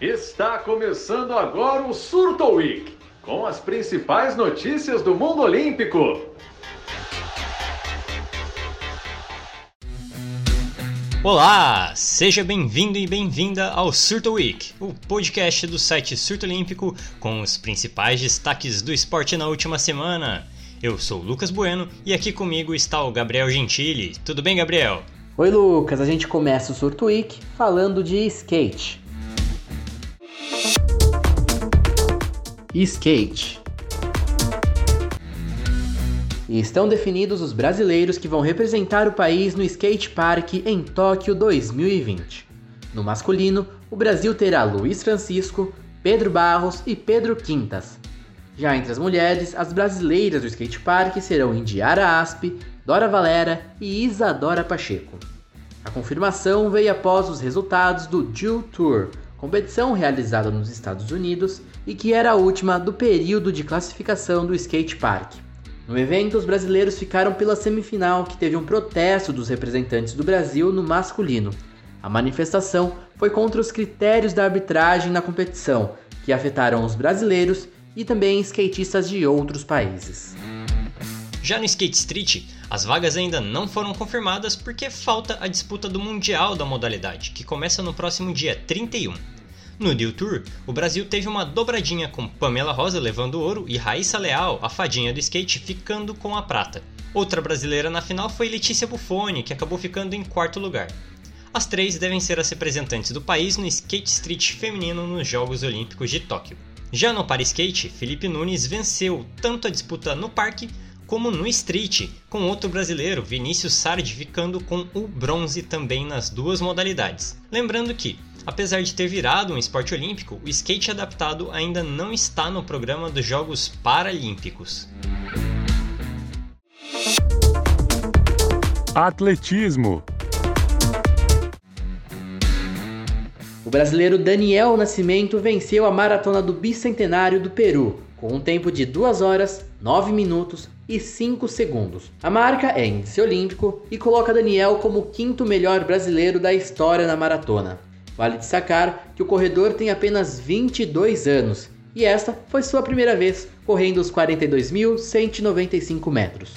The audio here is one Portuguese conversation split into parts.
Está começando agora o Surto Week, com as principais notícias do mundo olímpico. Olá, seja bem-vindo e bem-vinda ao Surto Week, o podcast do site Surto Olímpico com os principais destaques do esporte na última semana. Eu sou o Lucas Bueno e aqui comigo está o Gabriel Gentili. Tudo bem, Gabriel? Oi, Lucas. A gente começa o Surto Week falando de skate. Skate. E estão definidos os brasileiros que vão representar o país no Skate Park em Tóquio 2020. No masculino, o Brasil terá Luiz Francisco, Pedro Barros e Pedro Quintas. Já entre as mulheres, as brasileiras do skate park serão Indiara Aspe, Dora Valera e Isadora Pacheco. A confirmação veio após os resultados do Jew Tour, competição realizada nos Estados Unidos e que era a última do período de classificação do skate park. No evento, os brasileiros ficaram pela semifinal, que teve um protesto dos representantes do Brasil no masculino. A manifestação foi contra os critérios da arbitragem na competição, que afetaram os brasileiros e também skatistas de outros países. Já no Skate Street, as vagas ainda não foram confirmadas porque falta a disputa do Mundial da modalidade, que começa no próximo dia 31. No Deal Tour, o Brasil teve uma dobradinha com Pamela Rosa levando o ouro e Raíssa Leal, a fadinha do skate, ficando com a prata. Outra brasileira na final foi Letícia Buffoni, que acabou ficando em quarto lugar. As três devem ser as representantes do país no skate street feminino nos Jogos Olímpicos de Tóquio. Já no para skate, Felipe Nunes venceu tanto a disputa no parque como no street, com outro brasileiro, Vinícius Sardi, ficando com o bronze também nas duas modalidades. Lembrando que Apesar de ter virado um esporte olímpico, o skate adaptado ainda não está no programa dos Jogos Paralímpicos. Atletismo O brasileiro Daniel Nascimento venceu a maratona do bicentenário do Peru, com um tempo de 2 horas, 9 minutos e 5 segundos. A marca é índice olímpico e coloca Daniel como o quinto melhor brasileiro da história na maratona. Vale destacar que o corredor tem apenas 22 anos e esta foi sua primeira vez correndo os 42.195 metros.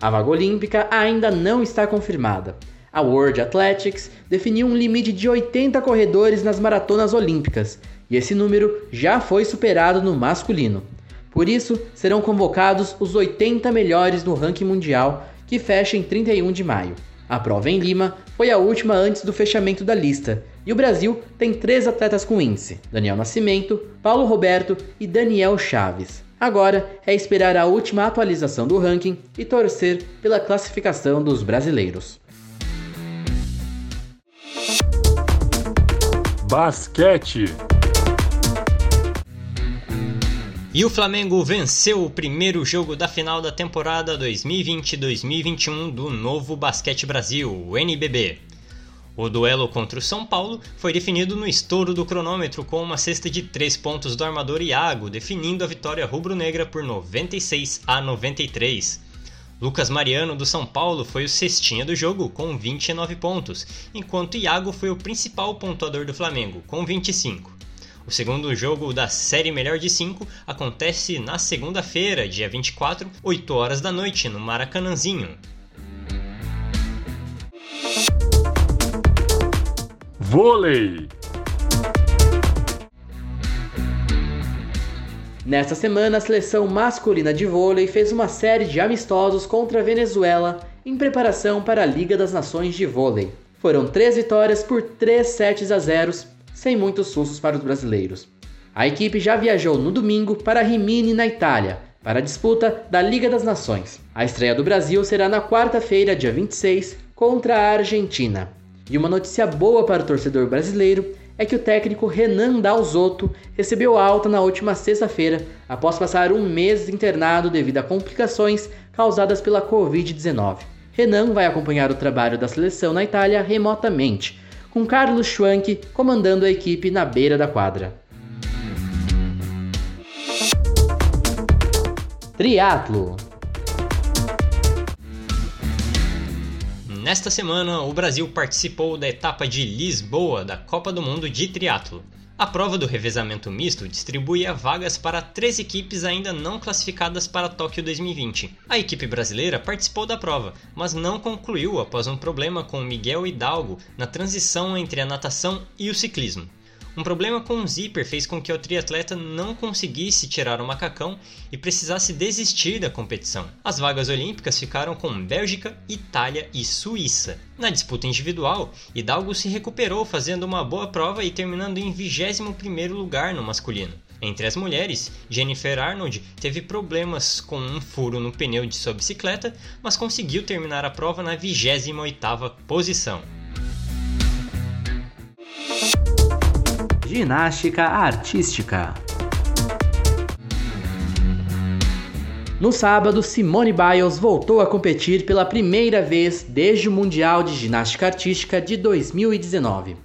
A vaga olímpica ainda não está confirmada. A World Athletics definiu um limite de 80 corredores nas maratonas olímpicas e esse número já foi superado no masculino. Por isso, serão convocados os 80 melhores no ranking mundial que fecha em 31 de maio. A prova em Lima foi a última antes do fechamento da lista, e o Brasil tem três atletas com índice: Daniel Nascimento, Paulo Roberto e Daniel Chaves. Agora é esperar a última atualização do ranking e torcer pela classificação dos brasileiros. Basquete E o Flamengo venceu o primeiro jogo da final da temporada 2020-2021 do Novo Basquete Brasil, o NBB. O duelo contra o São Paulo foi definido no estouro do cronômetro com uma cesta de 3 pontos do armador Iago, definindo a vitória rubro-negra por 96 a 93. Lucas Mariano do São Paulo foi o cestinha do jogo com 29 pontos, enquanto Iago foi o principal pontuador do Flamengo com 25. O segundo jogo da série Melhor de 5 acontece na segunda-feira, dia 24, 8 horas da noite, no Maracanãzinho. Vôlei Nesta semana, a seleção masculina de vôlei fez uma série de amistosos contra a Venezuela em preparação para a Liga das Nações de Vôlei. Foram três vitórias por 3 sets a 0 sem muitos sustos para os brasileiros. A equipe já viajou no domingo para Rimini, na Itália, para a disputa da Liga das Nações. A estreia do Brasil será na quarta-feira, dia 26, contra a Argentina. E uma notícia boa para o torcedor brasileiro é que o técnico Renan Dalzotto recebeu alta na última sexta-feira, após passar um mês internado devido a complicações causadas pela Covid-19. Renan vai acompanhar o trabalho da seleção na Itália remotamente, com Carlos Schwank comandando a equipe na beira da quadra. Triatlo Nesta semana, o Brasil participou da etapa de Lisboa da Copa do Mundo de Triatlo. A prova do revezamento misto distribuía vagas para três equipes ainda não classificadas para Tóquio 2020. A equipe brasileira participou da prova, mas não concluiu após um problema com Miguel Hidalgo na transição entre a natação e o ciclismo. Um problema com o zíper fez com que o triatleta não conseguisse tirar o macacão e precisasse desistir da competição. As vagas olímpicas ficaram com Bélgica, Itália e Suíça. Na disputa individual, Hidalgo se recuperou fazendo uma boa prova e terminando em 21º lugar no masculino. Entre as mulheres, Jennifer Arnold teve problemas com um furo no pneu de sua bicicleta, mas conseguiu terminar a prova na 28ª posição. Ginástica artística. No sábado, Simone Biles voltou a competir pela primeira vez desde o Mundial de Ginástica Artística de 2019.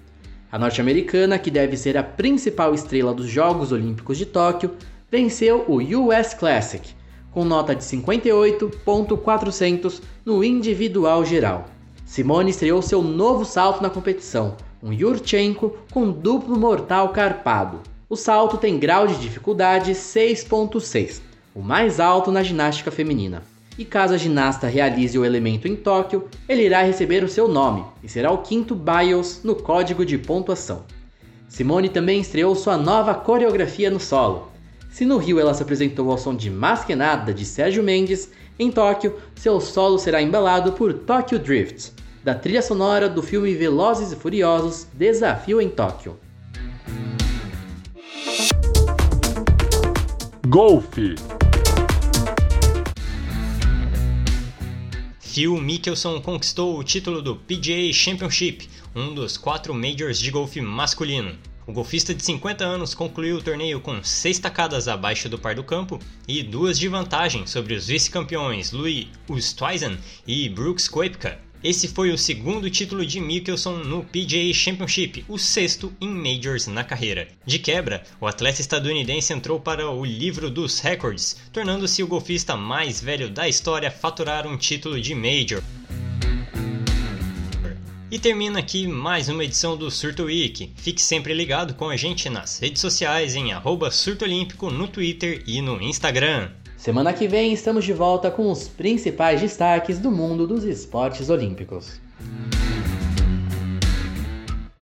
A norte-americana, que deve ser a principal estrela dos Jogos Olímpicos de Tóquio, venceu o US Classic, com nota de 58.400 no individual geral. Simone estreou seu novo salto na competição, um Yurchenko com duplo mortal carpado. O salto tem grau de dificuldade 6.6, o mais alto na ginástica feminina. E caso a ginasta realize o elemento em Tóquio, ele irá receber o seu nome e será o quinto BIOS no código de pontuação. Simone também estreou sua nova coreografia no solo. Se no Rio ela se apresentou ao som de Masquenada de Sérgio Mendes, em Tóquio seu solo será embalado por Tokyo Drift, da trilha sonora do filme Velozes e Furiosos Desafio em Tóquio. Golfe. Phil Mickelson conquistou o título do PGA Championship, um dos quatro majors de golfe masculino. O golfista de 50 anos concluiu o torneio com seis tacadas abaixo do par do campo e duas de vantagem sobre os vice-campeões Louis Oosthuizen e Brooks Koepka. Esse foi o segundo título de Mickelson no PGA Championship, o sexto em Majors na carreira. De quebra, o atleta estadunidense entrou para o livro dos recordes, tornando-se o golfista mais velho da história a faturar um título de Major. E termina aqui mais uma edição do Surto Week. Fique sempre ligado com a gente nas redes sociais em arroba Surto Olímpico no Twitter e no Instagram. Semana que vem estamos de volta com os principais destaques do mundo dos esportes olímpicos.